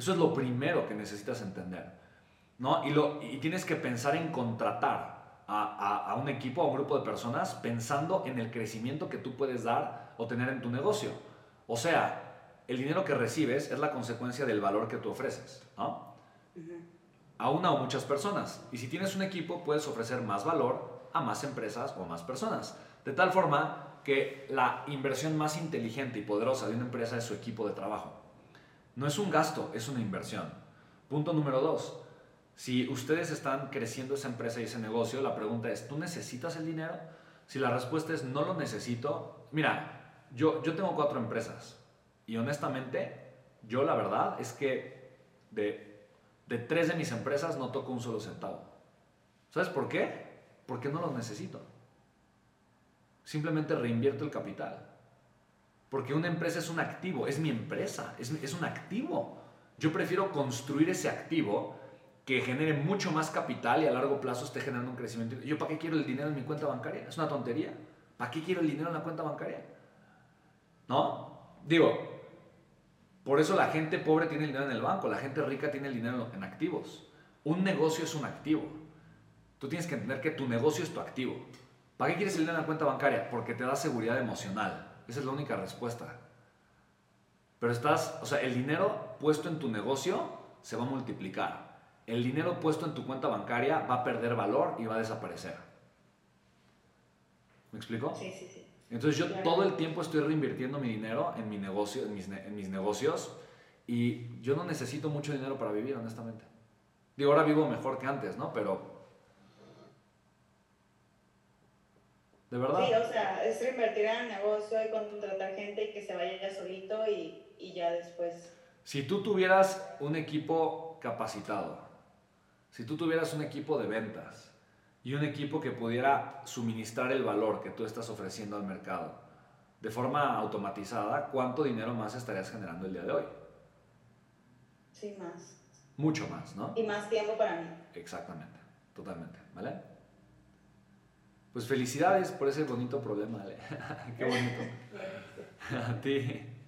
Eso es lo primero que necesitas entender. ¿no? Y, lo, y tienes que pensar en contratar a, a, un equipo, a un grupo de personas, pensando en el crecimiento que tú puedes dar o tener en tu negocio. O sea, el dinero que recibes es la consecuencia del valor que tú ofreces. ¿no? A una o muchas personas. Y si tienes un equipo, puedes ofrecer más valor a más empresas o más personas. De tal forma que la inversión más inteligente y poderosa de una empresa es su equipo de trabajo. No es un gasto, es una inversión. Punto número dos. Si ustedes están creciendo esa empresa y ese negocio, la pregunta es, ¿tú necesitas el dinero? Si la respuesta es no lo necesito, mira, yo, yo tengo cuatro empresas y honestamente, yo la verdad es que de, de tres de mis empresas no toco un solo centavo. ¿Sabes por qué? Porque no los necesito. Simplemente reinvierto el capital. Porque una empresa es un activo, es mi empresa, es, es un activo. Yo prefiero construir ese activo que genere mucho más capital y a largo plazo esté generando un crecimiento. ¿Yo para qué quiero el dinero en mi cuenta bancaria? Es una tontería. ¿Para qué quiero el dinero en la cuenta bancaria? ¿No? Digo, por eso la gente pobre tiene el dinero en el banco, la gente rica tiene el dinero en activos. Un negocio es un activo. Tú tienes que entender que tu negocio es tu activo. ¿Para qué quieres el dinero en la cuenta bancaria? Porque te da seguridad emocional. Esa es la única respuesta. Pero estás, o sea, el dinero puesto en tu negocio se va a multiplicar. El dinero puesto en tu cuenta bancaria va a perder valor y va a desaparecer. ¿Me explico? Sí, sí, sí. Entonces yo todo el tiempo estoy reinvirtiendo mi dinero en, mi negocio, en mis, en mis negocios y yo no necesito mucho dinero para vivir, honestamente. Digo, ahora vivo mejor que antes, ¿no? Pero ¿De verdad? Sí, o sea, es reinvertir en el negocio y contratar gente y que se vaya ya solito y, y ya después. Si tú tuvieras un equipo capacitado, si tú tuvieras un equipo de ventas y un equipo que pudiera suministrar el valor que tú estás ofreciendo al mercado de forma automatizada, ¿cuánto dinero más estarías generando el día de hoy? Sí, más. Mucho más, ¿no? Y más tiempo para mí. Exactamente, totalmente, ¿vale? Pues felicidades por ese bonito problema, Ale. Qué bonito. A ti.